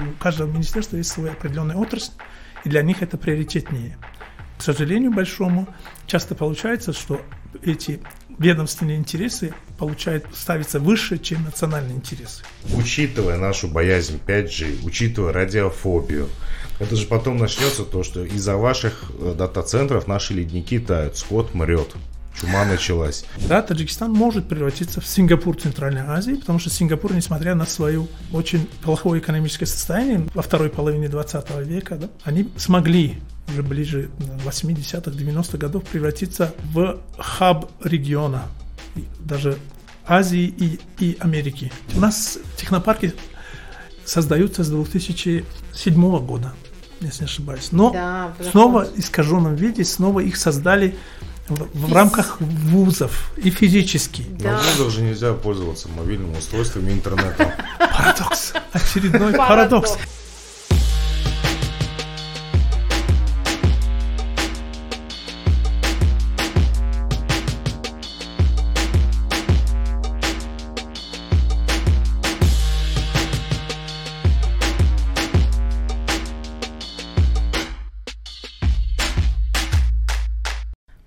у каждого министерства есть своя определенная отрасль, и для них это приоритетнее. К сожалению большому, часто получается, что эти ведомственные интересы получают, ставятся выше, чем национальные интересы. Учитывая нашу боязнь 5G, учитывая радиофобию, это же потом начнется то, что из-за ваших э, дата-центров наши ледники тают, скот мрет. Чума началась. Да, Таджикистан может превратиться в Сингапур Центральной Азии, потому что Сингапур, несмотря на свое очень плохое экономическое состояние во второй половине 20 века, да, они смогли уже ближе 80-х, 90-х годов превратиться в хаб региона, даже Азии и, и Америки. У нас технопарки создаются с 2007 года, если не ошибаюсь. Но да, снова в искаженном виде, снова их создали в, рамках вузов и физически. Да. Но в вузах же нельзя пользоваться мобильным устройством и интернетом. Парадокс. Очередной парадокс.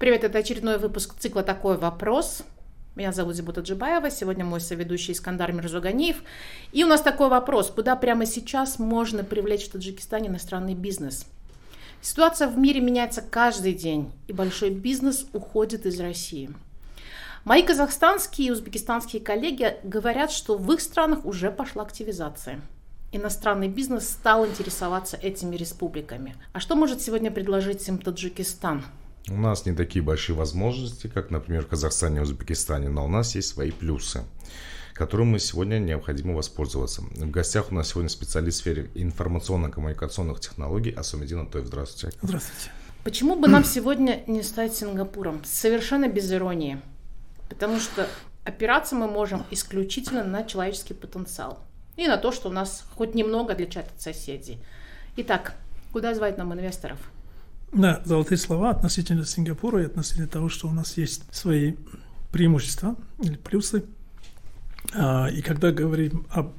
Привет, это очередной выпуск цикла «Такой вопрос». Меня зовут Зибута Джибаева, сегодня мой соведущий Искандар Мирзуганиев. И у нас такой вопрос, куда прямо сейчас можно привлечь в Таджикистане иностранный бизнес? Ситуация в мире меняется каждый день, и большой бизнес уходит из России. Мои казахстанские и узбекистанские коллеги говорят, что в их странах уже пошла активизация. Иностранный бизнес стал интересоваться этими республиками. А что может сегодня предложить им Таджикистан? У нас не такие большие возможности, как, например, в Казахстане и Узбекистане, но у нас есть свои плюсы которым мы сегодня необходимо воспользоваться. В гостях у нас сегодня специалист в сфере информационно-коммуникационных технологий Асумедин Антоев. Здравствуйте. Здравствуйте. Почему бы нам сегодня не стать Сингапуром? Совершенно без иронии. Потому что опираться мы можем исключительно на человеческий потенциал. И на то, что у нас хоть немного отличает от соседей. Итак, куда звать нам инвесторов? Да, золотые слова относительно Сингапура и относительно того, что у нас есть свои преимущества или плюсы. А, и когда говорим о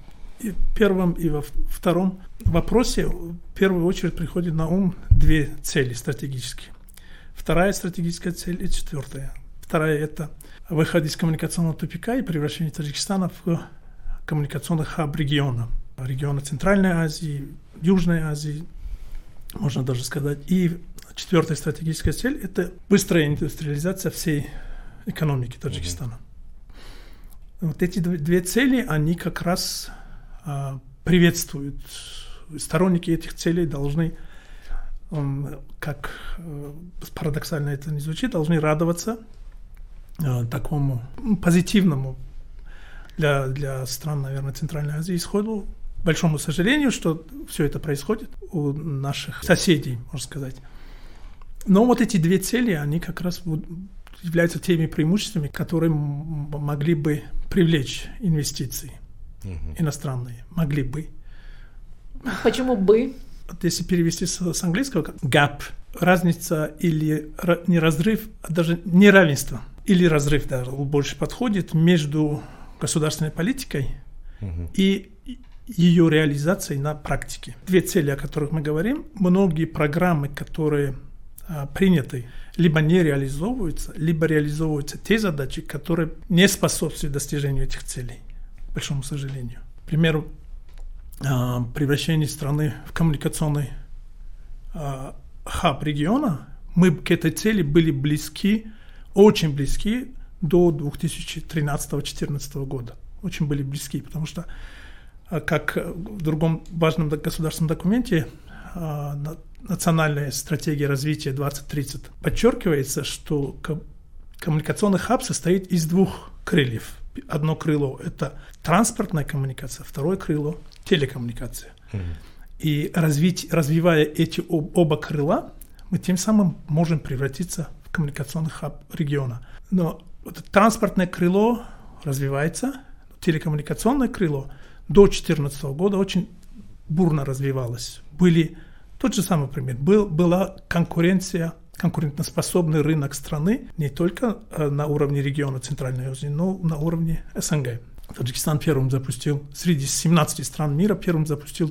первом и во втором вопросе, в первую очередь приходит на ум две цели стратегические. Вторая стратегическая цель и четвертая. Вторая – это выход из коммуникационного тупика и превращение Таджикистана в коммуникационный хаб региона. Региона Центральной Азии, Южной Азии, можно даже сказать, и Четвертая стратегическая цель – это быстрая индустриализация всей экономики Таджикистана. Mm-hmm. Вот эти две цели, они как раз а, приветствуют. Сторонники этих целей должны, он, как а, парадоксально это не звучит, должны радоваться а, такому позитивному для, для стран, наверное, Центральной Азии исходу. Большому сожалению, что все это происходит у наших соседей, можно сказать. Но вот эти две цели, они как раз являются теми преимуществами, которые могли бы привлечь инвестиции угу. иностранные. Могли бы. Почему бы? Если перевести с, с английского, gap, разница или не разрыв, а даже неравенство, или разрыв, да, больше подходит между государственной политикой угу. и ее реализацией на практике. Две цели, о которых мы говорим, многие программы, которые приняты, либо не реализовываются, либо реализовываются те задачи, которые не способствуют достижению этих целей, к большому сожалению. К примеру, а, превращение страны в коммуникационный а, хаб региона, мы к этой цели были близки, очень близки до 2013-2014 года. Очень были близки, потому что, как в другом важном государственном документе, национальная стратегия развития 2030 подчеркивается, что коммуникационный хаб состоит из двух крыльев. Одно крыло – это транспортная коммуникация, второе крыло – телекоммуникация. Mm-hmm. И развить, развивая эти оба крыла, мы тем самым можем превратиться в коммуникационный хаб региона. Но вот транспортное крыло развивается, телекоммуникационное крыло до 2014 года очень бурно развивалось. Были тот же самый пример. Был, была конкуренция, конкурентоспособный рынок страны не только э, на уровне региона Центральной Азии, но на уровне СНГ. Таджикистан первым запустил, среди 17 стран мира, первым запустил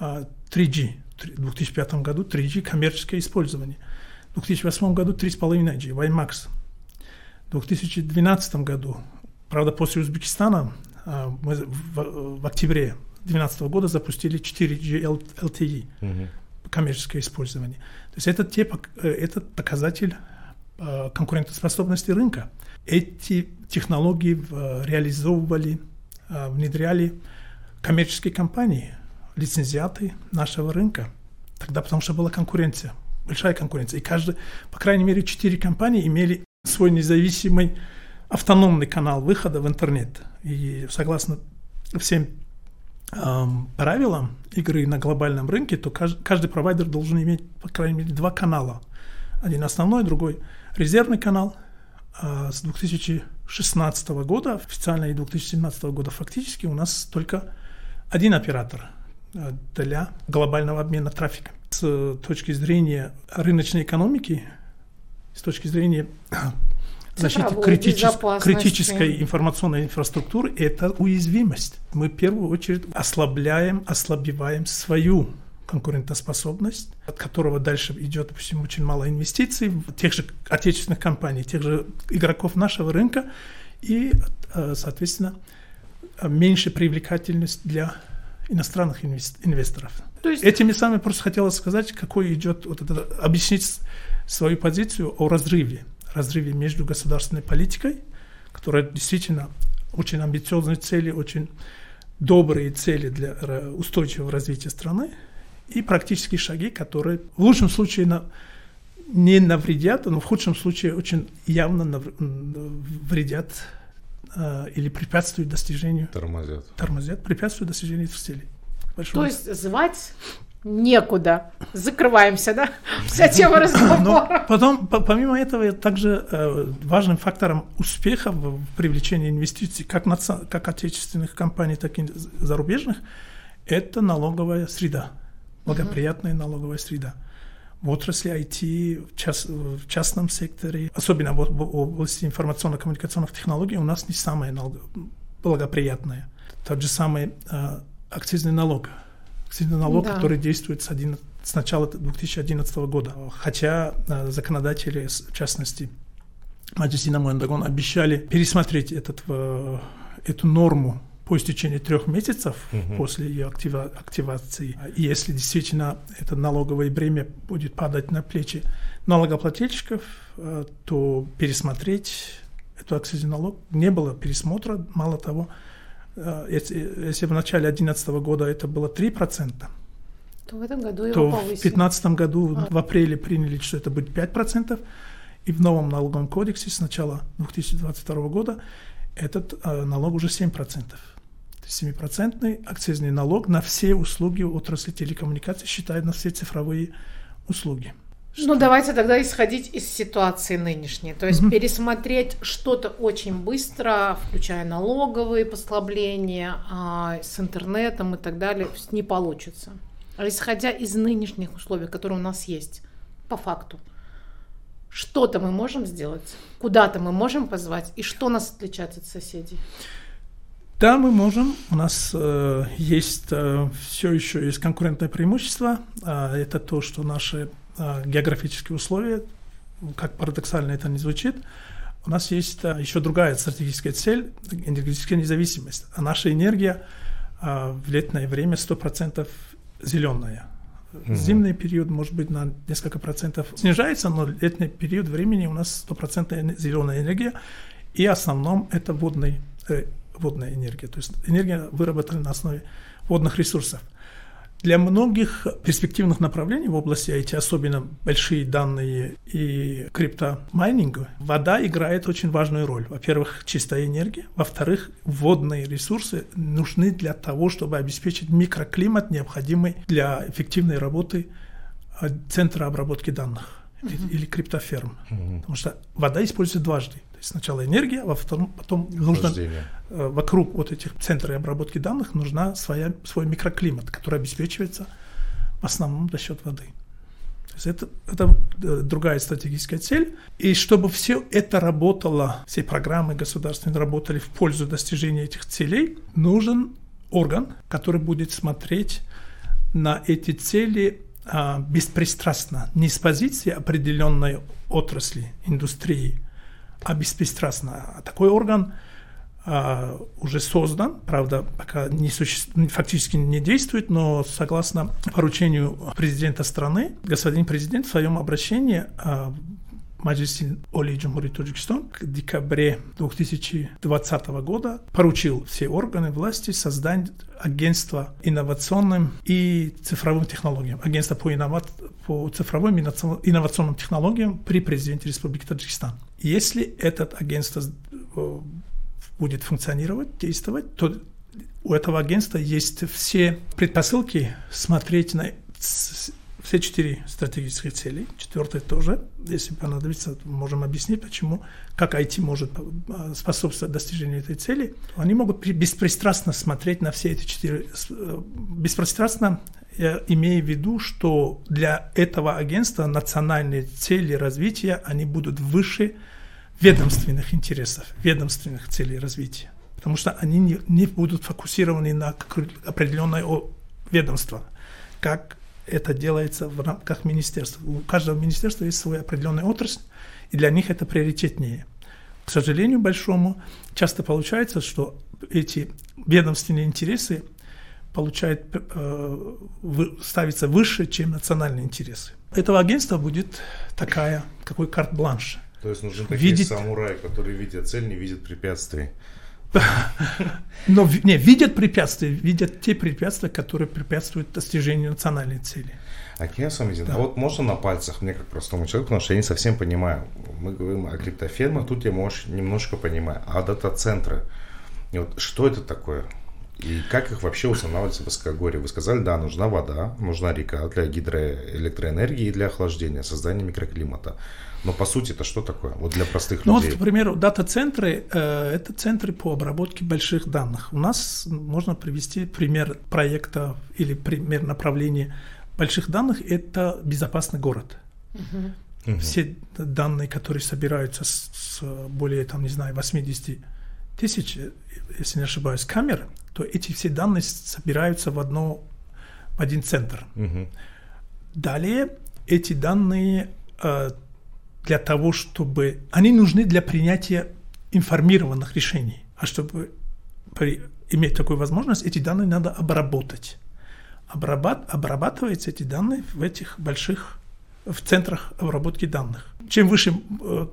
3G. В 2005 году 3G коммерческое использование. В 2008 году 3,5G, WiMAX. В 2012 году, правда, после Узбекистана, а, мы в октябре 2012 года запустили 4G LTE, угу. коммерческое использование. То есть это, те, э, это показатель а, конкурентоспособности рынка. Эти технологии реализовывали, а, внедряли коммерческие компании, лицензиаты нашего рынка. Тогда потому что была конкуренция, большая конкуренция. И каждый, по крайней мере, четыре компании имели свой независимый автономный канал выхода в интернет. И согласно всем правилам игры на глобальном рынке, то каждый, провайдер должен иметь, по крайней мере, два канала. Один основной, другой резервный канал. А с 2016 года, официально и 2017 года фактически, у нас только один оператор э, для глобального обмена трафика. С точки зрения рыночной экономики, с точки зрения защиты критической, критической информационной инфраструктуры, это уязвимость. Мы в первую очередь ослабляем, ослабеваем свою конкурентоспособность, от которого дальше идет, допустим, очень мало инвестиций тех же отечественных компаний, тех же игроков нашего рынка, и, э, соответственно, меньше привлекательность для иностранных инвесторов. То есть... Этими самыми просто хотелось сказать, какой идет, вот это, объяснить свою позицию о разрыве, разрыве между государственной политикой, которая действительно очень амбициозные цели, очень добрые цели для устойчивого развития страны, и практические шаги, которые в лучшем случае на, не навредят, но в худшем случае очень явно нав, вредят э, или препятствуют достижению... Тормозят. Тормозят, препятствуют достижению этих целей. Большого. То есть звать некуда. Закрываемся, да? Вся тема разговора. Но потом, помимо этого, также э, важным фактором успеха в привлечении инвестиций как, наци... как отечественных компаний, так и зарубежных, это налоговая среда, благоприятная налоговая среда в отрасли IT, в, част, в частном секторе, особенно в, в области информационно-коммуникационных технологий, у нас не самая благоприятная. Тот же самый э, акцизный налог. Акцизный налог, да. который действует с, 11, с начала 2011 года. Хотя э, законодатели, в частности, Маджис Дагон, обещали пересмотреть этот, э, эту норму по истечении трех месяцев угу. после ее актива, активации. И если действительно это налоговое бремя будет падать на плечи налогоплательщиков, э, то пересмотреть эту акцизный налог не было пересмотра. Мало того, если, если в начале 2011 года это было 3%, то в этом году его то в 2015 году а. в апреле приняли, что это будет 5%, и в новом налоговом кодексе с начала 2022 года этот э, налог уже 7%. 7% акцизный налог на все услуги отрасли телекоммуникаций, считают на все цифровые услуги. Ну, давайте тогда исходить из ситуации нынешней. То есть mm-hmm. пересмотреть что-то очень быстро, включая налоговые послабления а, с интернетом и так далее, не получится. А исходя из нынешних условий, которые у нас есть, по факту, что-то мы можем сделать, куда-то мы можем позвать, и что нас отличает от соседей? Да, мы можем. У нас э, есть э, все еще есть конкурентное преимущество. Э, это то, что наши географические условия, как парадоксально это не звучит, у нас есть э, еще другая стратегическая цель – энергетическая независимость. А наша энергия э, в летнее время 100% зеленая. Mm-hmm. Зимний период, может быть, на несколько процентов снижается, но летний период времени у нас 100% зеленая энергия, и в основном это водный э, водная энергия, то есть энергия выработана на основе водных ресурсов. Для многих перспективных направлений в области IT, особенно большие данные и криптомайнинга, вода играет очень важную роль. Во-первых, чистая энергия. Во-вторых, водные ресурсы нужны для того, чтобы обеспечить микроклимат, необходимый для эффективной работы а, центра обработки данных. Или криптоферм. Потому что вода используется дважды. То есть сначала энергия, а потом, потом нужно э, вокруг вот этих центров обработки данных нужна своя, свой микроклимат, который обеспечивается в основном за счет воды. То есть это, это э, другая стратегическая цель. И чтобы все это работало, все программы государственные работали в пользу достижения этих целей, нужен орган, который будет смотреть на эти цели беспристрастно, не с позиции определенной отрасли, индустрии, а беспристрастно. А такой орган а, уже создан, правда, пока не суще... фактически не действует, но согласно поручению президента страны, господин президент в своем обращении а, Маджлиси Оли Джумхури Таджикистан к декабре 2020 года поручил все органы власти создать агентство инновационным и цифровым технологиям, агентство по, инноват... по цифровым и инновационным технологиям при президенте Республики Таджикистан. Если это агентство э, будет функционировать, действовать, то у этого агентства есть все предпосылки смотреть на все четыре стратегических цели, четвертая тоже, если понадобится, можем объяснить, почему, как IT может а, способствовать достижению этой цели. Они могут беспристрастно смотреть на все эти четыре, э, беспристрастно я имею в виду, что для этого агентства национальные цели развития, они будут выше ведомственных интересов, ведомственных целей развития. Потому что они не, не будут фокусированы на определенное ведомство, как это делается в рамках министерства. У каждого министерства есть свой определенный отрасль, и для них это приоритетнее. К сожалению большому, часто получается, что эти ведомственные интересы получают, э, ставятся выше, чем национальные интересы. Этого агентства будет такая, какой карт-бланш. То есть нужны такие видит... самураи, которые видят цель, не видят препятствий. Но не, видят препятствия, видят те препятствия, которые препятствуют достижению национальной цели. А я с вами да. а вот можно на пальцах, мне как простому человеку, потому что я не совсем понимаю. Мы говорим о криптофермах, тут я, может, немножко понимаю. А дата-центры, вот что это такое? И как их вообще устанавливается в Высокогорье? Вы сказали, да, нужна вода, нужна река для гидроэлектроэнергии и для охлаждения, создания микроклимата. Но по сути это что такое? Вот для простых ну, людей. Вот, к примеру, дата-центры э, – это центры по обработке больших данных. У нас можно привести пример проекта или пример направления больших данных – это безопасный город. Угу. Все данные, которые собираются с, с более, там, не знаю, 80 тысяч, если не ошибаюсь, камер, то эти все данные собираются в, одно, в один центр. Угу. Далее эти данные э, для того, чтобы... Они нужны для принятия информированных решений. А чтобы при, иметь такую возможность, эти данные надо обработать. Обрабат, обрабатываются эти данные в этих больших в центрах обработки данных. Чем выше э,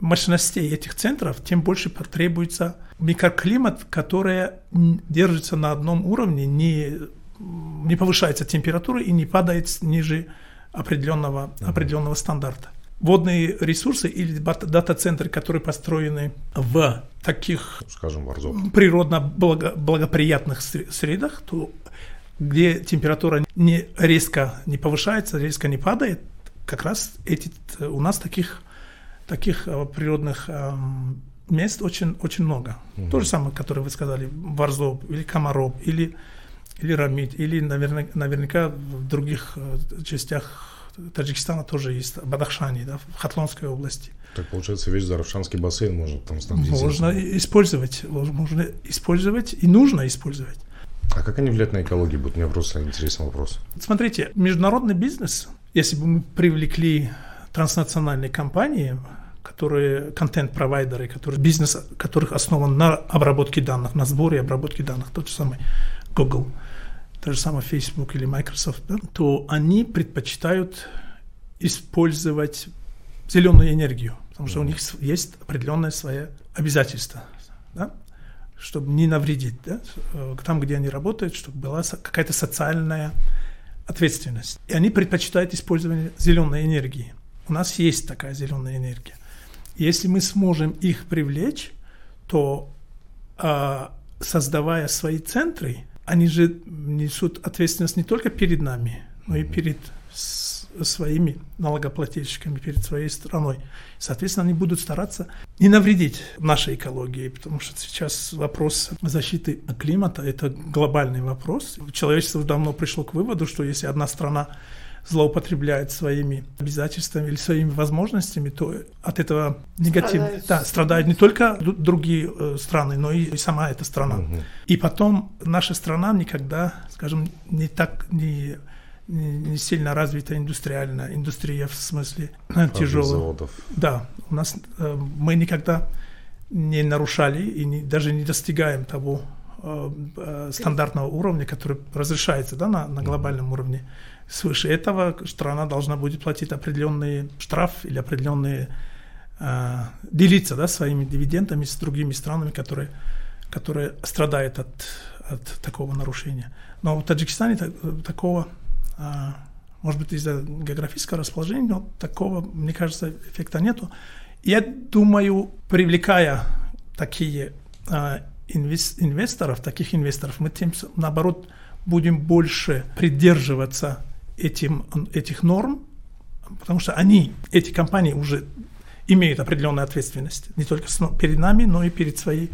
мощностей этих центров, тем больше потребуется микроклимат, который держится на одном уровне, не, не повышается температура и не падает ниже определенного, определенного стандарта водные ресурсы или дата-центры, которые построены в таких, скажем, природно благо, благоприятных средах, то где температура не резко не повышается, резко не падает, как раз эти, у нас таких, таких э, природных эм, мест очень, очень много. Угу. То же самое, которое вы сказали, Варзоб или Комаров, или, или Рамид, или наверняка, наверняка в других э, частях Таджикистана тоже есть, Бадахшани, да, в Хатлонской области. Так получается, весь Заравшанский бассейн можно там снабдить? Можно использовать, можно использовать и нужно использовать. А как они влияют на экологию? Будет мне просто интересный вопрос. Смотрите, международный бизнес, если бы мы привлекли транснациональные компании, которые контент-провайдеры, которые, бизнес которых основан на обработке данных, на сборе и обработке данных, тот же самый Google – то же самое Facebook или Microsoft, да, то они предпочитают использовать зеленую энергию, потому что у них есть определенное свое обязательство, да, чтобы не навредить, да, э, там, где они работают, чтобы была какая-то социальная ответственность. И они предпочитают использование зеленой энергии. У нас есть такая зеленая энергия. Если мы сможем их привлечь, то а, создавая свои центры, они же несут ответственность не только перед нами, но и перед своими налогоплательщиками, перед своей страной. Соответственно, они будут стараться не навредить нашей экологии, потому что сейчас вопрос защиты климата – это глобальный вопрос. Человечество давно пришло к выводу, что если одна страна злоупотребляет своими обязательствами или своими возможностями, то от этого негативно страдают, да, страдают не только другие э, страны, но и сама эта страна. Угу. И потом наша страна никогда, скажем, не так не не сильно развита индустриальная индустрия в смысле тяжелых заводов. Да, у нас э, мы никогда не нарушали и не, даже не достигаем того э, э, стандартного уровня, который разрешается да, на, на глобальном уровне. Свыше этого страна должна будет платить определенный штраф или определенные э, делиться да, своими дивидендами с другими странами, которые, которые страдают от, от такого нарушения. Но в Таджикистане так, такого, э, может быть, из-за географического расположения, но такого, мне кажется, эффекта нету. Я думаю, привлекая такие а, инвесторов, таких инвесторов, мы тем, наоборот, будем больше придерживаться этим, этих норм, потому что они, эти компании уже имеют определенную ответственность, не только перед нами, но и перед своей,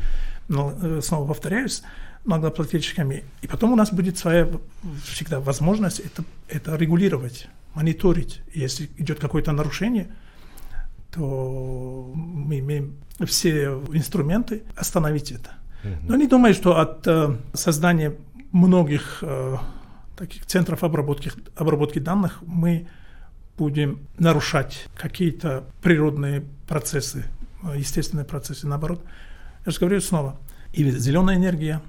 ну, э, снова повторяюсь, налогоплательщиками. И потом у нас будет своя всегда возможность это, это регулировать, мониторить. Если идет какое-то нарушение – то мы имеем все инструменты остановить это. Но не думаю, что от э, создания многих э, таких центров обработки, обработки данных мы будем нарушать какие-то природные процессы, естественные процессы. Наоборот, я же говорю снова, и зеленая энергия,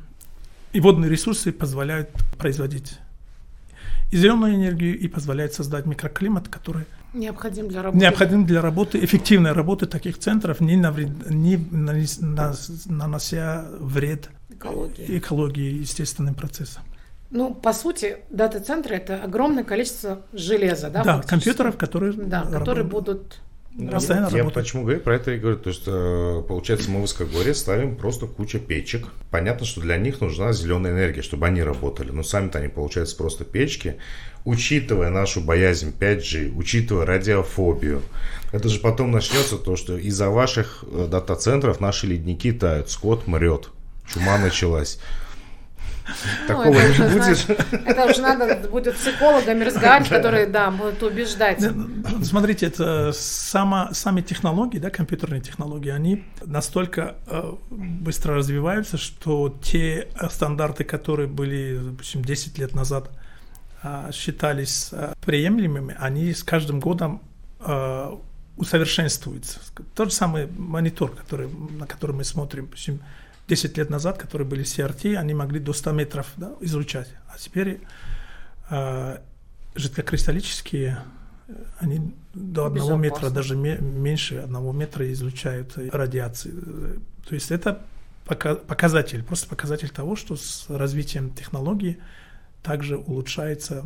и водные ресурсы позволяют производить и зеленую энергию, и позволяют создать микроклимат, который Необходим для работы. Необходим для работы, эффективной работы таких центров, не, навред, не нанося вред экологии. экологии естественным процессам. Ну, по сути, дата-центры – это огромное количество железа, да? Да, компьютеров, которые, да, которые будут Постоянно я работает. почему говорю про это и говорю, то есть э, получается мы в Искогоре ставим просто куча печек. Понятно, что для них нужна зеленая энергия, чтобы они работали. Но сами-то они получаются просто печки. Учитывая нашу боязнь 5G, учитывая радиофобию, это же потом начнется то, что из-за ваших э, дата-центров наши ледники тают, скот мрет, чума началась. Такого не будет. это уже надо будет психологами разговаривать, которые, да, будут убеждать. Ну, смотрите, это сами технологии, да, компьютерные технологии, они настолько э, быстро развиваются, что те стандарты, которые были, допустим, 10 лет назад э, считались э, приемлемыми, они с каждым годом усовершенствуются. Тот же самый монитор, который, на который мы смотрим, 10 лет назад, которые были CRT, они могли до 100 метров да, излучать. А теперь э, жидкокристаллические, они до одного метра, даже меньше одного метра излучают радиации. То есть это показатель, просто показатель того, что с развитием технологий также улучшается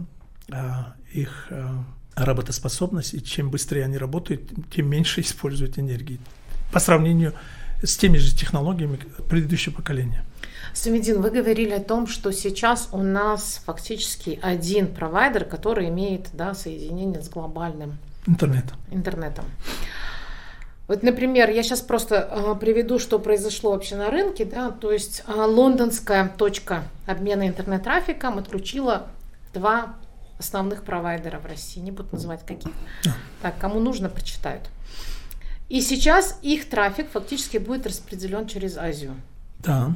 а, их а, работоспособность, и чем быстрее они работают, тем меньше используют энергии. По сравнению с теми же технологиями предыдущего поколения. Сумидин, вы говорили о том, что сейчас у нас фактически один провайдер, который имеет да, соединение с глобальным интернетом. интернетом. Вот, например, я сейчас просто э, приведу, что произошло вообще на рынке. Да? То есть э, лондонская точка обмена интернет-трафиком отключила два основных провайдера в России. Не буду называть каких. Так, кому нужно, прочитают. И сейчас их трафик фактически будет распределен через Азию. Да.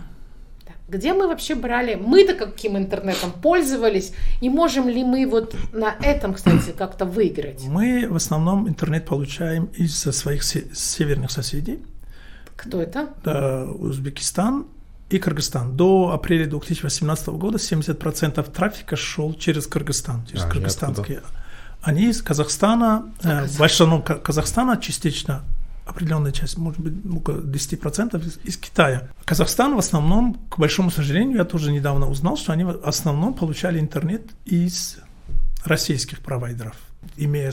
Где мы вообще брали, мы-то каким интернетом пользовались, и можем ли мы вот на этом, кстати, как-то выиграть? Мы в основном интернет получаем из своих северных соседей. Кто это? Да, Узбекистан и Кыргызстан. До апреля 2018 года 70% трафика шел через Кыргызстан, через а, кыргызстанские. Они из Казахстана, э, в основном Казахстана частично определенная часть, может быть, около 10% из, Китая. Казахстан в основном, к большому сожалению, я тоже недавно узнал, что они в основном получали интернет из российских провайдеров имея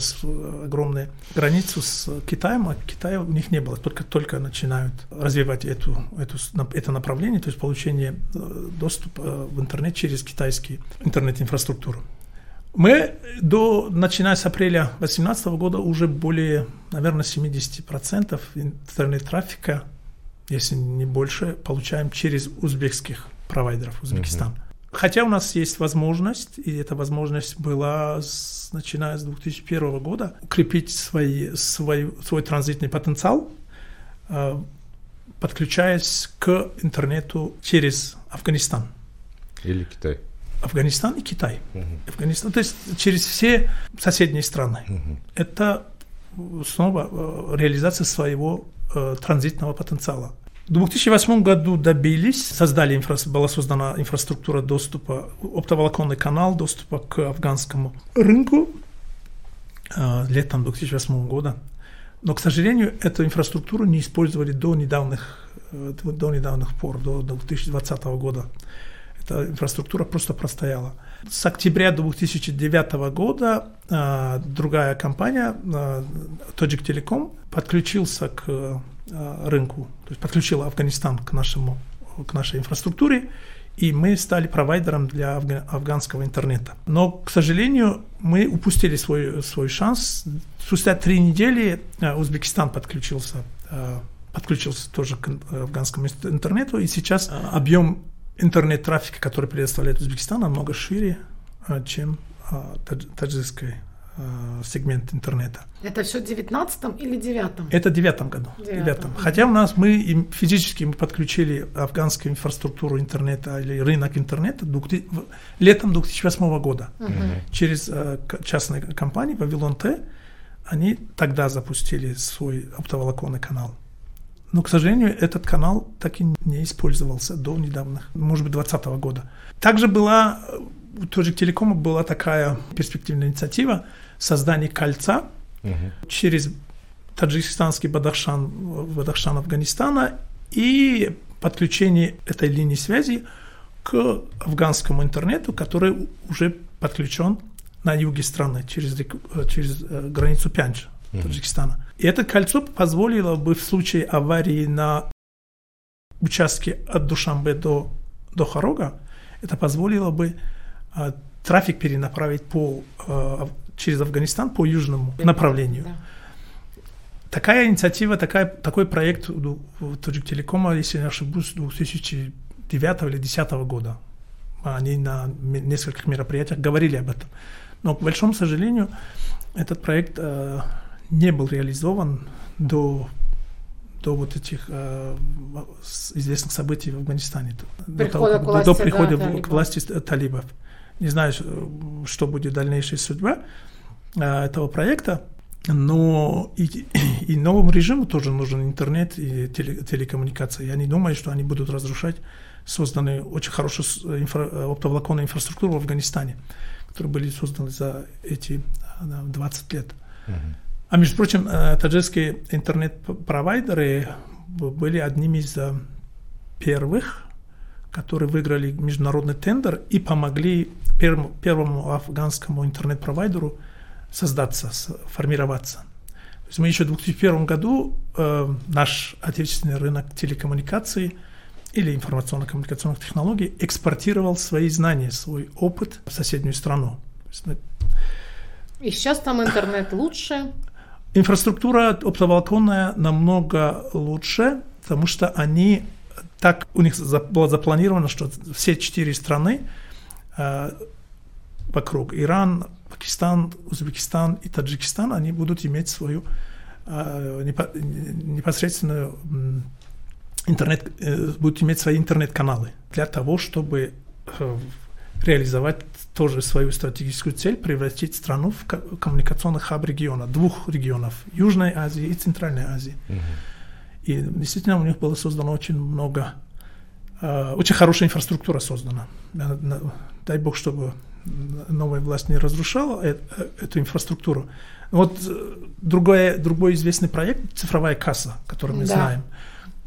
огромную границу с Китаем, а Китая у них не было, только только начинают развивать эту, эту, это направление, то есть получение э, доступа э, в интернет через китайские интернет-инфраструктуру. Мы до, начиная с апреля 2018 года уже более, наверное, 70% интернет-трафика, если не больше, получаем через узбекских провайдеров, Узбекистан. Uh-huh. Хотя у нас есть возможность, и эта возможность была с, начиная с 2001 года, укрепить свои, свой, свой транзитный потенциал, э, подключаясь к интернету через Афганистан. Или Китай. Афганистан и Китай. Угу. Афганистан, то есть через все соседние страны. Угу. Это снова э, реализация своего э, транзитного потенциала. В 2008 году добились, создали, инфра, была создана инфраструктура доступа, оптоволоконный канал доступа к афганскому рынку э, летом 2008 года. Но, к сожалению, эту инфраструктуру не использовали до недавних, э, до недавних пор, до 2020 года. Эта инфраструктура просто простояла. С октября 2009 года э, другая компания, э, Tajik Telecom, подключился к э, рынку, то есть подключила Афганистан к, нашему, к нашей инфраструктуре, и мы стали провайдером для афганского интернета. Но, к сожалению, мы упустили свой, свой шанс. Спустя три недели э, Узбекистан подключился, э, подключился тоже к афганскому интернету, и сейчас объем интернет-трафика, который предоставляет Узбекистан, намного шире, чем таджикской Э, сегмент интернета. Это все в 19 или 9 Это в 9 году. 9. 9. Хотя у нас мы физически мы подключили афганскую инфраструктуру интернета или рынок интернета летом 2008 года. Угу. Через э, частные компании Вавилон Т они тогда запустили свой оптоволоконный канал. Но, к сожалению, этот канал так и не использовался до недавних, может быть, 2020 года. Также была, у Tojik Телекома была такая перспективная инициатива создание кольца угу. через таджикистанский Бадахшан, Бадахшан Афганистана и подключение этой линии связи к афганскому интернету, который уже подключен на юге страны через, через э, границу Пянджа, Таджикистана. И это кольцо позволило бы в случае аварии на участке от Душамбе до, до Харога, это позволило бы а, трафик перенаправить по а, через Афганистан по южному да, направлению. Да. Такая инициатива, такая, такой проект у Таджик Телекома, если не ошибусь, 2009 или 2010 года. Они на нескольких мероприятиях говорили об этом. Но, к большому сожалению, этот проект э, не был реализован до до вот этих э, известных событий в Афганистане, до, того, к власти, до прихода да, к власти талибов. Не знаю, что будет дальнейшая судьба, Э, этого проекта, но и, и новому режиму тоже нужен интернет и теле, телекоммуникация. Я не думаю, что они будут разрушать созданную очень хорошую инфра, оптоволоконную инфраструктуру в Афганистане, которые были созданы за эти 20 лет. Uh-huh. А между прочим, э, таджикские интернет-провайдеры были одними из э, первых, которые выиграли международный тендер и помогли первому, первому афганскому интернет-провайдеру создаться, формироваться. То есть мы еще в 2001 году э, наш отечественный рынок телекоммуникаций или информационно-коммуникационных технологий экспортировал свои знания, свой опыт в соседнюю страну. И сейчас там интернет лучше? Инфраструктура оптоволоконная намного лучше, потому что они так у них было запланировано, что все четыре страны э, вокруг Иран, Пакистан, Узбекистан и Таджикистан, они будут иметь свою э, непосредственную интернет, э, будут иметь свои интернет-каналы для того, чтобы э, реализовать тоже свою стратегическую цель, превратить страну в коммуникационный хаб региона, двух регионов, Южной Азии и Центральной Азии. Угу. И действительно у них было создано очень много, очень хорошая инфраструктура создана. Дай бог, чтобы новая власть не разрушала э, э, эту инфраструктуру. Вот э, другой, другой известный проект «Цифровая касса», который мы да. знаем.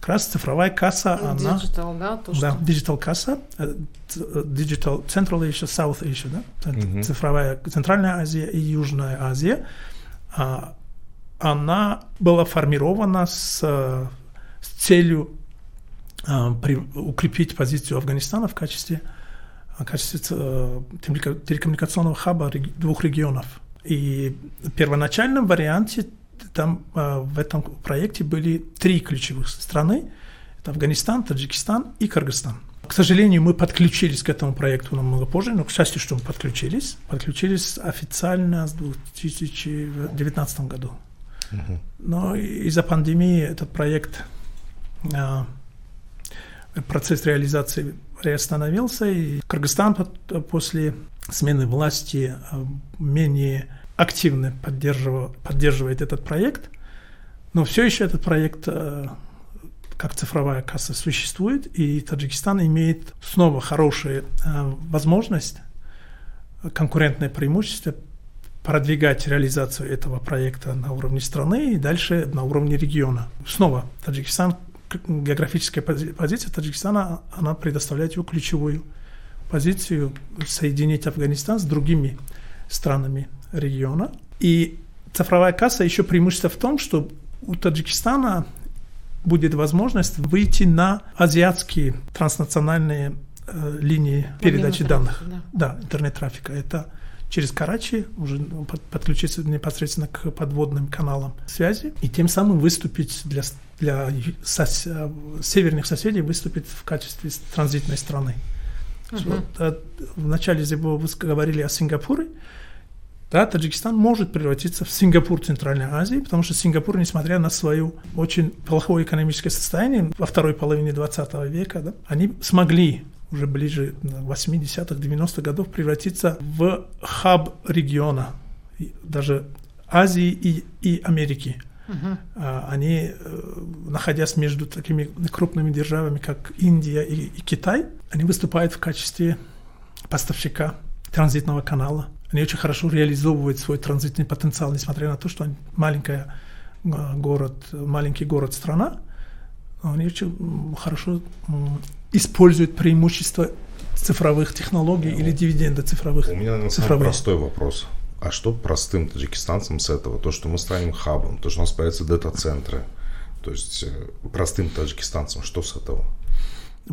Как раз цифровая касса, она... Digital, да? То, да, что... Digital касса, Digital Central Asia, South Asia, да? Угу. Цифровая Центральная Азия и Южная Азия. А, она была формирована с, с целью а, при, укрепить позицию Афганистана в качестве в качестве э, телекоммуникационного хаба двух регионов. И в первоначальном варианте там э, в этом проекте были три ключевых страны. Это Афганистан, Таджикистан и Кыргызстан. К сожалению, мы подключились к этому проекту намного позже, но, к счастью, что мы подключились. Подключились официально в 2019 году. Но из-за пандемии этот проект, а, процесс реализации приостановился, и Кыргызстан после смены власти а, менее активно поддерживает этот проект, но все еще этот проект а, как цифровая касса существует, и Таджикистан имеет снова хорошую возможность, конкурентное преимущество продвигать реализацию этого проекта на уровне страны и дальше на уровне региона. Снова Таджикистан, географическая позиция Таджикистана, она предоставляет его ключевую позицию соединить Афганистан с другими странами региона. И цифровая касса еще преимущество в том, что у Таджикистана будет возможность выйти на азиатские транснациональные э, линии передачи данных. Да, да интернет-трафика. Это через Карачи, уже ну, подключиться непосредственно к подводным каналам связи и тем самым выступить для, для сос, северных соседей, выступить в качестве транзитной страны. Вот, а, в начале вы говорили о Сингапуре, да, Таджикистан может превратиться в Сингапур Центральной Азии, потому что Сингапур, несмотря на свое очень плохое экономическое состояние во второй половине 20 века, да, они смогли уже ближе 80-х, 90-х годов превратиться в хаб региона, даже Азии и, и Америки. Uh-huh. Они, э, находясь между такими крупными державами, как Индия и, и Китай, они выступают в качестве поставщика транзитного канала. Они очень хорошо реализовывают свой транзитный потенциал, несмотря на то, что они маленькая э, город, маленький город страна, они очень хорошо используют преимущества цифровых технологий или дивиденды цифровых. У меня самом простой вопрос. А что простым таджикистанцам с этого? То, что мы станем хабом, то, что у нас появятся дата-центры. То есть э, простым таджикистанцам, что с этого?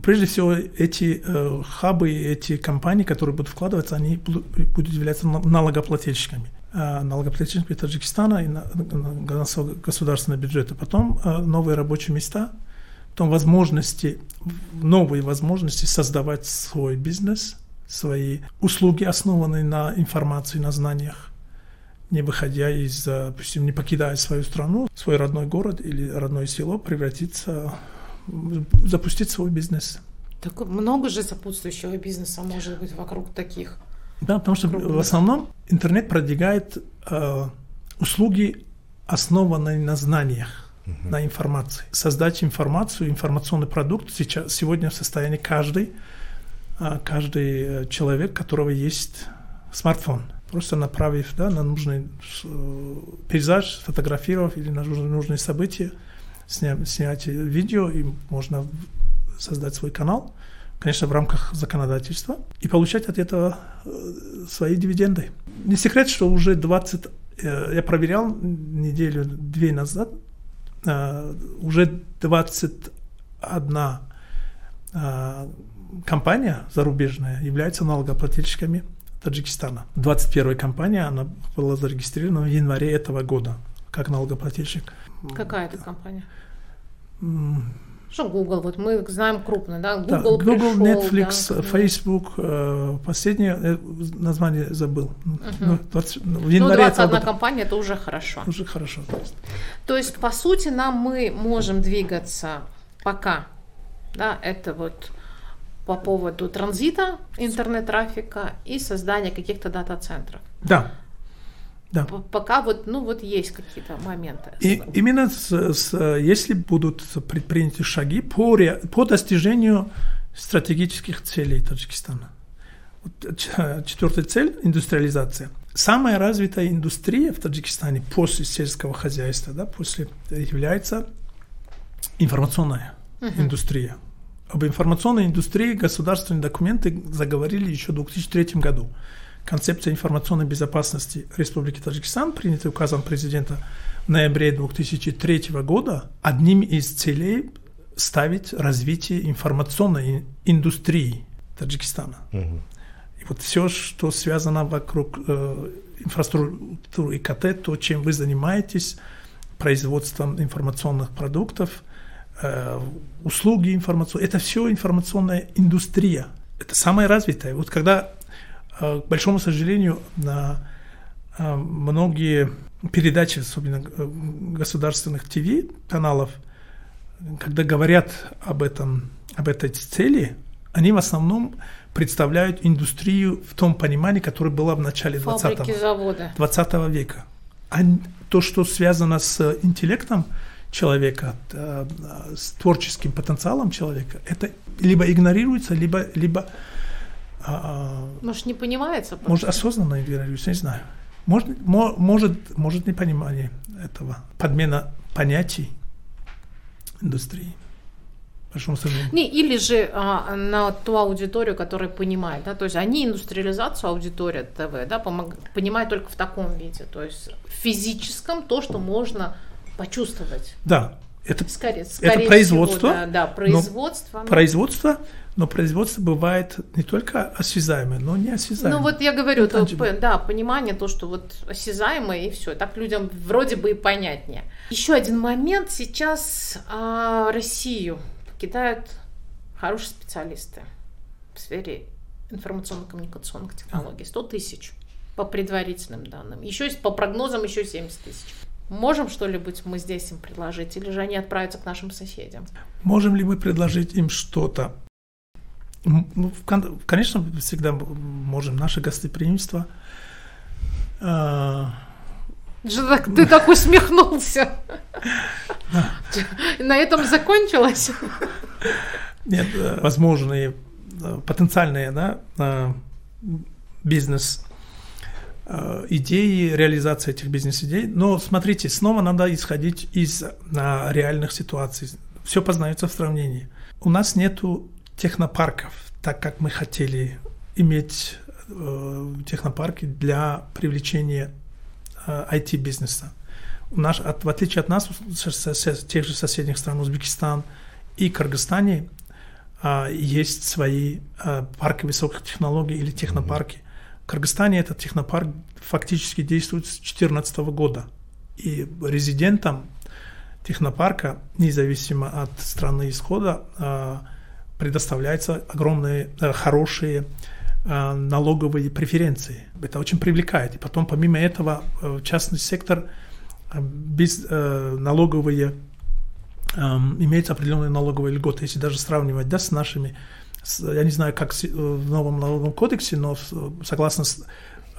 Прежде всего, эти э, хабы, эти компании, которые будут вкладываться, они будут являться налогоплательщиками. Э, налогоплательщиками Таджикистана и на, на государственного бюджета. Потом э, новые рабочие места – том возможности, новые возможности создавать свой бизнес, свои услуги, основанные на информации, на знаниях, не выходя из, допустим, не покидая свою страну, свой родной город или родное село, превратиться, запустить свой бизнес. Так много же сопутствующего бизнеса может быть вокруг таких. Да, потому что крупных. в основном интернет продвигает э, услуги, основанные на знаниях угу. на информации. Создать информацию, информационный продукт сейчас, сегодня в состоянии каждый, каждый э, человек, у которого есть смартфон. Просто направив да, на нужный э, пейзаж, сфотографировав или на нужные события, снять, снять видео, и можно создать свой канал, конечно, в рамках законодательства, и получать от этого э, свои дивиденды. Не секрет, что уже 20, я проверял неделю-две назад, уже 21 э, компания зарубежная является налогоплательщиками Таджикистана. 21 компания, она была зарегистрирована в январе этого года как налогоплательщик. Какая это компания? Что Google? Вот мы знаем крупно, да? Google, да, Google пришел, Netflix, да, Facebook. Э, последнее э, название забыл. Угу. Ну, 20, ну, в январе ну, 21 компания, это уже хорошо. Уже хорошо. То есть, по сути, нам мы можем двигаться пока, да, это вот по поводу транзита интернет-трафика и создания каких-то дата-центров. Да. Да. Пока вот, ну вот есть какие-то моменты. И именно с, с, если будут предприняты шаги по, по достижению стратегических целей Таджикистана. Вот, четвертая цель – индустриализация. Самая развитая индустрия в Таджикистане после сельского хозяйства, да, после является информационная uh-huh. индустрия. Об информационной индустрии государственные документы заговорили еще в 2003 году концепция информационной безопасности Республики Таджикистан, принятый указом президента в ноябре 2003 года, одним из целей ставить развитие информационной индустрии Таджикистана. Угу. И вот все, что связано вокруг э, инфраструктуры ИКТ, то, чем вы занимаетесь, производством информационных продуктов, услуги информационные. Это все информационная индустрия. Это самая развитая. Вот когда, э, к большому сожалению, на э, многие передачи, особенно э, государственных ТВ-каналов, когда говорят об этом, об этой цели, они в основном представляют индустрию в том понимании, которое было в начале 20, 20 века. А то, что связано с интеллектом человека, э, с творческим потенциалом человека, это либо игнорируется, либо, либо а, а, может, не понимается? Просто? Может, осознанно игнорируется, не знаю. Может, может, может непонимание этого, подмена понятий индустрии. Не, или же а, на ту аудиторию, которая понимает, да, то есть они индустриализацию аудитория ТВ, да, помог, понимают только в таком виде, то есть в физическом то, что можно почувствовать. Да, это, скорее, скорее это производство. Всего, да, да, производство. Но, производство, но производство бывает не только осязаемое, но не осязаемое. Ну вот я говорю, то, да, понимание, то, что вот осязаемое и все, так людям вроде бы и понятнее. Еще один момент, сейчас а, Россию покидают хорошие специалисты в сфере информационно-коммуникационных технологий. 100 тысяч по предварительным данным. Еще есть по прогнозам еще 70 тысяч. Можем что-нибудь мы здесь им предложить, или же они отправятся к нашим соседям? Можем ли мы предложить им что-то? Ну, конечно, всегда можем. Наше гостеприимство. А, ты так усмехнулся. На этом закончилось? Нет, э, возможные э, потенциальные да, э, бизнес идеи, реализация этих бизнес-идей. Но смотрите, снова надо исходить из на реальных ситуаций. Все познается в сравнении. У нас нету технопарков, так как мы хотели иметь э, технопарки для привлечения э, IT-бизнеса. У нас, от, в отличие от нас, тех же соседних стран, Узбекистан и Кыргызстане, э, есть свои э, парки высоких технологий или технопарки. В Кыргызстане этот технопарк фактически действует с 2014 года. И резидентам технопарка, независимо от страны исхода, а, предоставляются огромные, э, хорошие а, налоговые преференции. Это очень привлекает. И потом, помимо этого, э, частный сектор э, без налоговые имеет определенные налоговые льготы. Если даже сравнивать да, с нашими я не знаю, как в новом налоговом кодексе, но согласно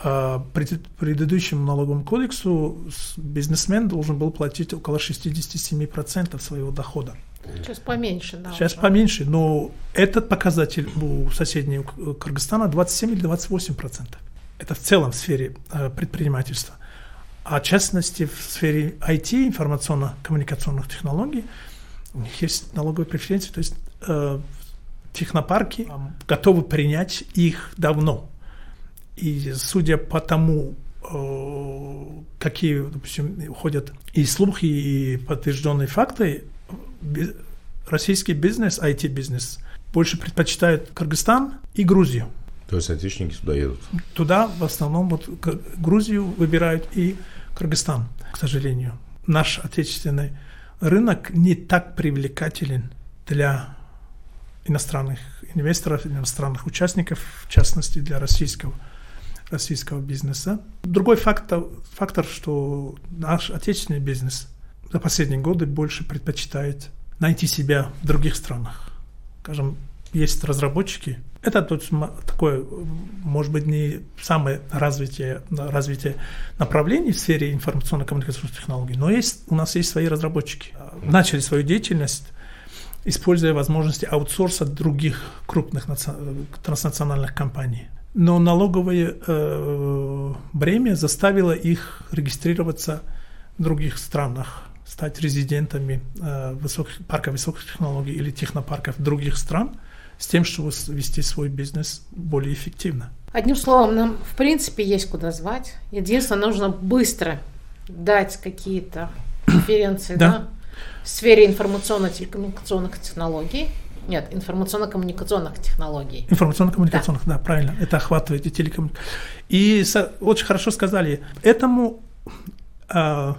а, предыдущему налоговому кодексу бизнесмен должен был платить около 67% своего дохода. Сейчас поменьше, да. Сейчас уже. поменьше, но этот показатель у соседнего Кыргызстана 27 или 28 процентов. Это в целом в сфере э, предпринимательства. А в частности в сфере IT, информационно-коммуникационных технологий, у них есть налоговые преференции, то есть э, технопарки готовы принять их давно. И судя по тому, э, какие, допустим, уходят и слухи, и подтвержденные факты, российский бизнес, IT-бизнес, больше предпочитает Кыргызстан и Грузию. То есть отечественники туда едут? Туда в основном вот Грузию выбирают и Кыргызстан, к сожалению. Наш отечественный рынок не так привлекателен для иностранных инвесторов, иностранных участников, в частности для российского, российского бизнеса. Другой фактор, фактор, что наш отечественный бизнес за последние годы больше предпочитает найти себя в других странах. Скажем, есть разработчики. Это тот, такое, может быть, не самое развитие, развитие направлений в сфере информационно-коммуникационных технологий, но есть, у нас есть свои разработчики. Начали свою деятельность используя возможности аутсорса других крупных транснациональных компаний. Но налоговое э, бремя заставило их регистрироваться в других странах, стать резидентами э, высоких, парка высоких технологий или технопарков других стран с тем, чтобы вести свой бизнес более эффективно. Одним словом, нам в принципе есть куда звать. Единственное, нужно быстро дать какие-то конференции, да? В сфере информационно-телекоммуникационных технологий. Нет, информационно-коммуникационных технологий. Информационно-коммуникационных, да. да, правильно. Это охватывает и телекоммуникации. И очень хорошо сказали, этому э,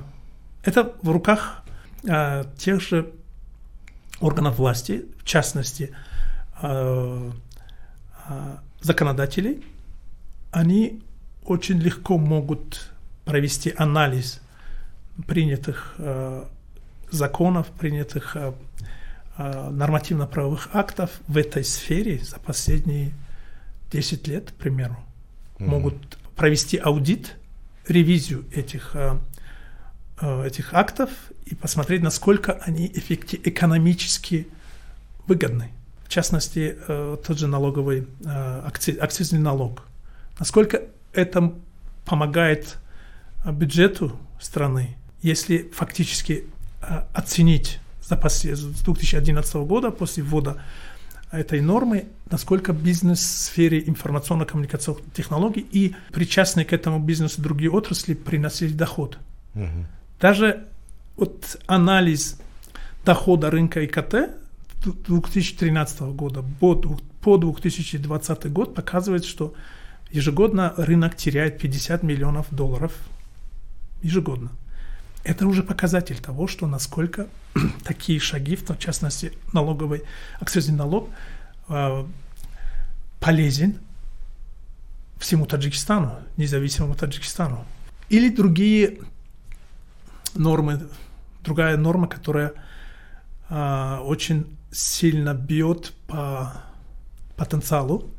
это в руках э, тех же органов власти, в частности, э, э, законодателей, они очень легко могут провести анализ принятых э, законов, принятых э, э, нормативно-правовых актов в этой сфере за последние 10 лет, к примеру. Mm-hmm. Могут провести аудит, ревизию этих, э, этих актов и посмотреть, насколько они эффекти- экономически выгодны. В частности, тот же налоговый акциз, акцизный налог. Насколько это помогает бюджету страны, если фактически оценить за после, с 2011 года, после ввода этой нормы, насколько бизнес в сфере информационно-коммуникационных технологий и причастные к этому бизнесу другие отрасли приносили доход. Угу. Даже вот анализ дохода рынка ИКТ 2013 года по 2020 год показывает, что ежегодно рынок теряет 50 миллионов долларов ежегодно. Это уже показатель того, что насколько такие шаги, в частности налоговый акцизный налог, э, полезен всему Таджикистану, независимому Таджикистану. Или другие нормы, другая норма, которая э, очень сильно бьет по потенциалу,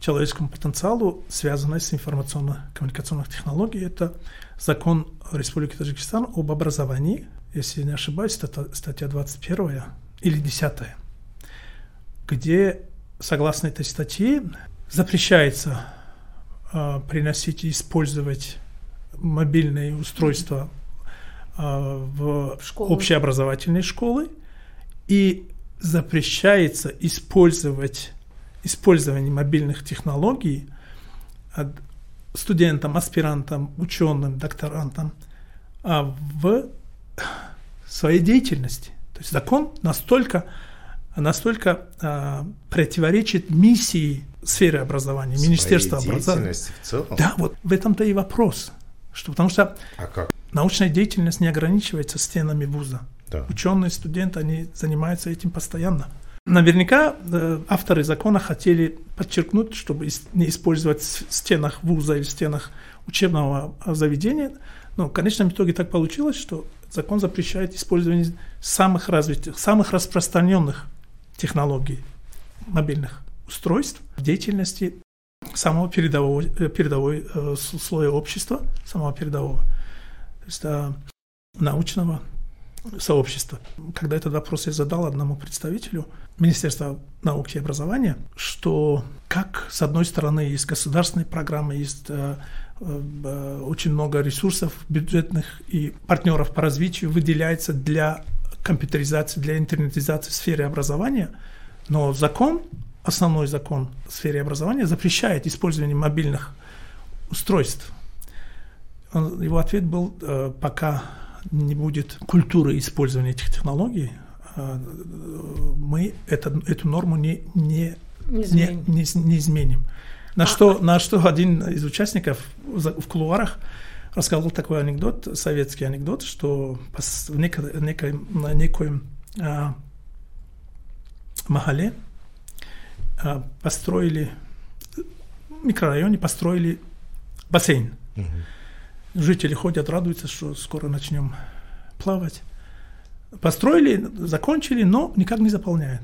человеческому потенциалу, связанной с информационно-коммуникационных технологиях. Это закон Республики Таджикистан об образовании, если не ошибаюсь, статья 21 или 10, где, согласно этой статье, запрещается э, приносить и использовать мобильные устройства э, в школы. общеобразовательные школы и запрещается использовать использование мобильных технологий студентам, аспирантам, ученым, докторантам а в своей деятельности. То есть закон настолько, настолько а, противоречит миссии сферы образования, Своей Министерства образования. В целом? Да, вот в этом-то и вопрос. Что, потому что а как? научная деятельность не ограничивается стенами вуза. Да. Ученые, студенты, они занимаются этим постоянно. Наверняка э, авторы закона хотели подчеркнуть, чтобы не использовать в стенах вуза или в стенах учебного заведения, но в конечном итоге так получилось, что закон запрещает использование самых развитых, самых распространенных технологий мобильных устройств в деятельности самого передового, э, передовой э, слоя общества, самого передового, то есть э, научного сообщества. Когда этот вопрос я задал одному представителю Министерства науки и образования, что как, с одной стороны, есть государственные программы, есть э, э, очень много ресурсов бюджетных и партнеров по развитию выделяется для компьютеризации, для интернетизации сферы образования, но закон, основной закон в сфере образования запрещает использование мобильных устройств. Его ответ был, э, пока не будет культуры использования этих технологий, мы это, эту норму не, не, не, изменим. не, не, не изменим. На, а, что, на что один из участников в, в кулуарах рассказал такой анекдот, советский анекдот, что в некой, некой, на некоем а, Махале а, построили, в микрорайоне построили бассейн. Угу. Жители ходят, радуются, что скоро начнем плавать. Построили, закончили, но никак не заполняют.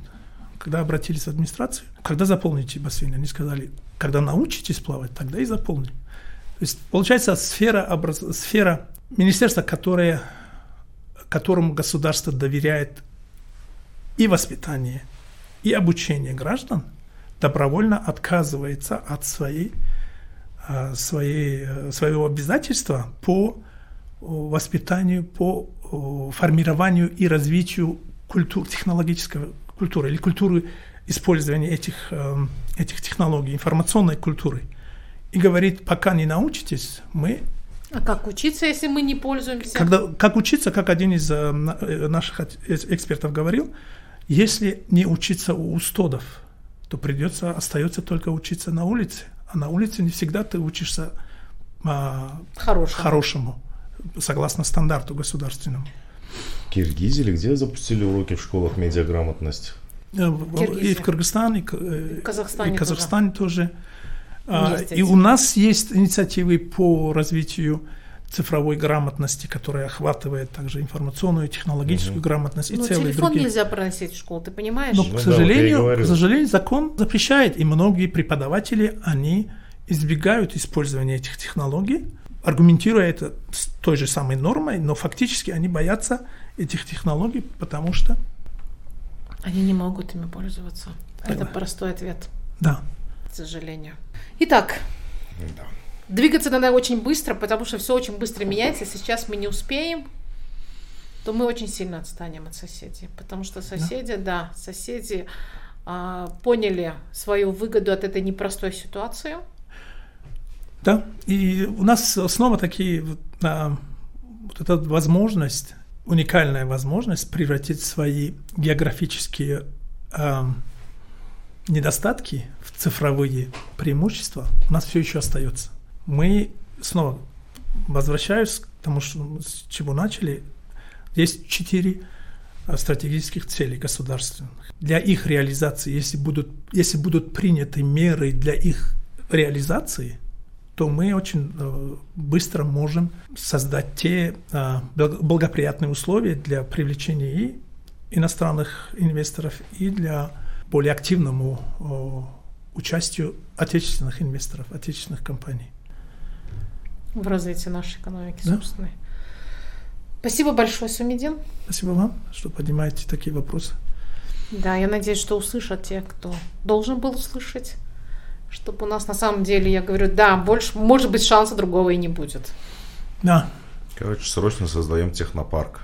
Когда обратились в администрацию, когда заполните бассейн, они сказали, когда научитесь плавать, тогда и заполним. То есть получается сфера, образ... сфера министерства, которое, которому государство доверяет и воспитание, и обучение граждан, добровольно отказывается от своей Э, своей, э, своего обязательства по воспитанию, по формированию и развитию культур, технологической культуры или культуры использования этих, э, этих технологий, информационной культуры. И говорит, пока не научитесь, мы... А как учиться, если мы не пользуемся? Когда, как учиться, как один из наших экспертов говорил, если не учиться у устодов, то придется, остается только учиться на улице. А на улице не всегда ты учишься а, хорошему. хорошему, согласно стандарту государственному. Киргизии или где запустили уроки в школах медиаграмотность? Э, И в Кыргызстане, и, э, Казахстане и Казахстане тоже. А, Есть И у нас есть инициативы по развитию цифровой грамотности, которая охватывает также информационную, технологическую Мгм. грамотность и Ну, целые телефон другие. нельзя проносить в школу, ты понимаешь? Но, Ну к да, вот сожалению, к сожалению, закон запрещает, и многие преподаватели, они избегают использования этих технологий, аргументируя это с той же самой нормой, но фактически они боятся этих технологий, потому что, Они не могут ими пользоваться. Это Да. простой ответ, да, к сожалению. Итак, Да. двигаться надо очень быстро, потому что все очень быстро меняется. Сейчас мы не успеем, то мы очень сильно отстанем от соседей. Потому что соседи, да, соседи а, поняли свою выгоду от этой непростой ситуации. Да. И у нас снова такие, вот, а, вот эта возможность, уникальная возможность превратить свои географические а, недостатки в цифровые преимущества у нас все еще остается. Мы снова возвращаюсь к тому, что, мы с чего начали. Есть четыре а, стратегических целей государственных. Для их реализации, если будут, если будут приняты меры для их реализации, то мы очень э, быстро можем создать те э, бл- благоприятные условия для привлечения и иностранных инвесторов, и для более активному э, участию отечественных инвесторов, отечественных компаний. в развитии нашей экономики Да. собственной. Спасибо большое, Сумидин. Спасибо вам, что поднимаете такие вопросы. Да, я надеюсь, что услышат те, кто должен был услышать. Чтобы у нас на самом деле, я говорю, да, больше, может быть, шанса другого и не будет. Да, Короче, срочно создаем технопарк.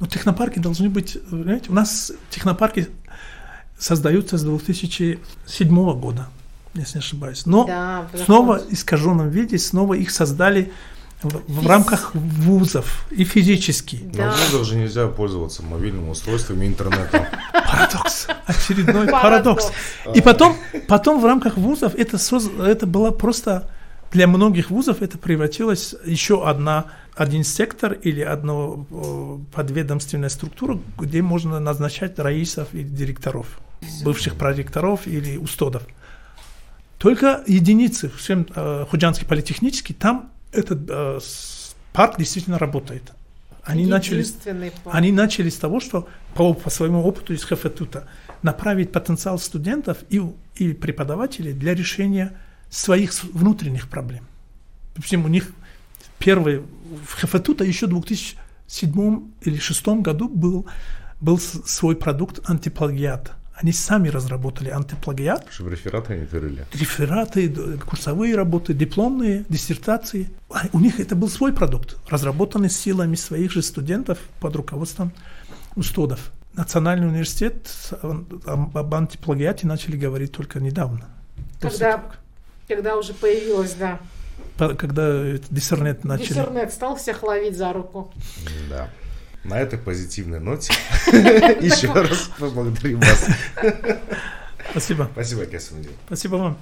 но технопарки должны быть, понимаете, у нас технопарки создаются с 2007 года, если не ошибаюсь. Но да, снова в искаженном виде, снова их создали в, в рамках вузов и физически. На Да. вузах же нельзя пользоваться мобильным устройством и интернетом. Парадокс. Очередной Парадокс. И потом, потом в рамках вузов это, соз- это было просто для многих вузов это превратилось еще одна один сектор или одна э, подведомственная структура, где можно назначать раисов и директоров, бывших проректоров или устодов. Только единицы, всем э, Худжанский политехнический, там этот э, парк действительно работает. Они начали, парк. они начали с того, что по, по своему опыту из ХФТУТа направить потенциал студентов и, и преподавателей для решения своих внутренних проблем. Допустим, у них первый в ХФТУТа еще в 2007 или 2006 году был, был свой продукт антиплагиат. Они сами разработали антиплагиат, Чтобы рефераты не тырили. рефераты, курсовые работы, дипломные, диссертации. А У них это был свой продукт, разработанный силами своих же студентов под руководством устодов. Национальный университет об антиплагиате начали говорить только недавно. Когда, когда уже появилась, да. Когда диссернет начали. Диссернет стал всех ловить за руку. Да. На этой позитивной ноте еще раз поблагодарим вас. Спасибо. Спасибо, Кесамдин. Спасибо вам.